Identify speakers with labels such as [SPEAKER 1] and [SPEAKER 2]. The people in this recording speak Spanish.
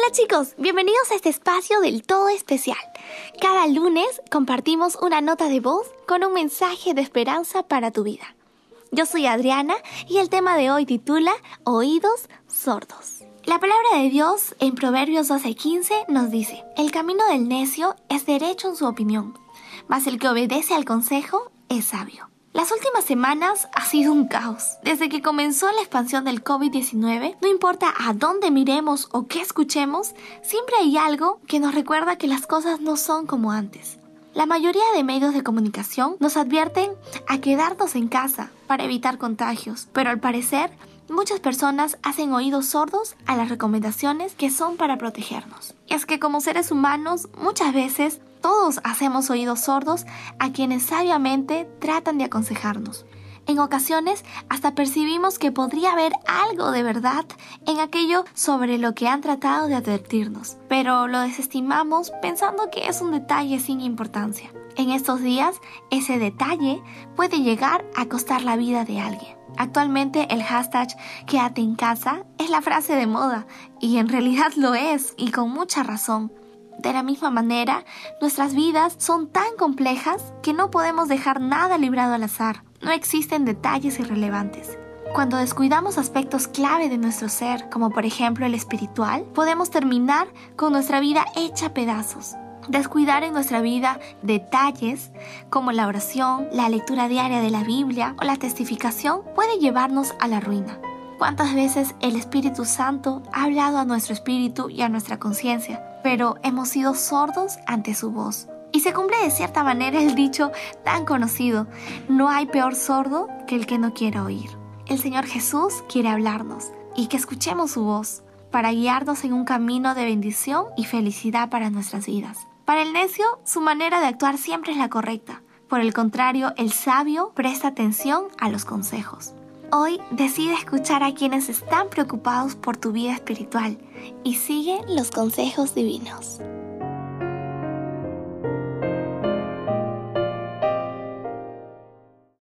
[SPEAKER 1] Hola chicos, bienvenidos a este espacio del todo especial. Cada lunes compartimos una nota de voz con un mensaje de esperanza para tu vida. Yo soy Adriana y el tema de hoy titula Oídos sordos. La palabra de Dios en Proverbios 12:15 nos dice, El camino del necio es derecho en su opinión, mas el que obedece al consejo es sabio. Las últimas semanas ha sido un caos. Desde que comenzó la expansión del COVID-19, no importa a dónde miremos o qué escuchemos, siempre hay algo que nos recuerda que las cosas no son como antes. La mayoría de medios de comunicación nos advierten a quedarnos en casa para evitar contagios, pero al parecer muchas personas hacen oídos sordos a las recomendaciones que son para protegernos. Es que como seres humanos muchas veces todos hacemos oídos sordos a quienes sabiamente tratan de aconsejarnos. En ocasiones hasta percibimos que podría haber algo de verdad en aquello sobre lo que han tratado de advertirnos, pero lo desestimamos pensando que es un detalle sin importancia. En estos días, ese detalle puede llegar a costar la vida de alguien. Actualmente el hashtag quédate en casa es la frase de moda y en realidad lo es y con mucha razón. De la misma manera, nuestras vidas son tan complejas que no podemos dejar nada librado al azar. No existen detalles irrelevantes. Cuando descuidamos aspectos clave de nuestro ser, como por ejemplo el espiritual, podemos terminar con nuestra vida hecha pedazos. Descuidar en nuestra vida detalles como la oración, la lectura diaria de la Biblia o la testificación puede llevarnos a la ruina. ¿Cuántas veces el Espíritu Santo ha hablado a nuestro espíritu y a nuestra conciencia, pero hemos sido sordos ante su voz? Y se cumple de cierta manera el dicho tan conocido, no hay peor sordo que el que no quiere oír. El Señor Jesús quiere hablarnos y que escuchemos su voz para guiarnos en un camino de bendición y felicidad para nuestras vidas. Para el necio, su manera de actuar siempre es la correcta. Por el contrario, el sabio presta atención a los consejos. Hoy decide escuchar a quienes están preocupados por tu vida espiritual y sigue los consejos divinos.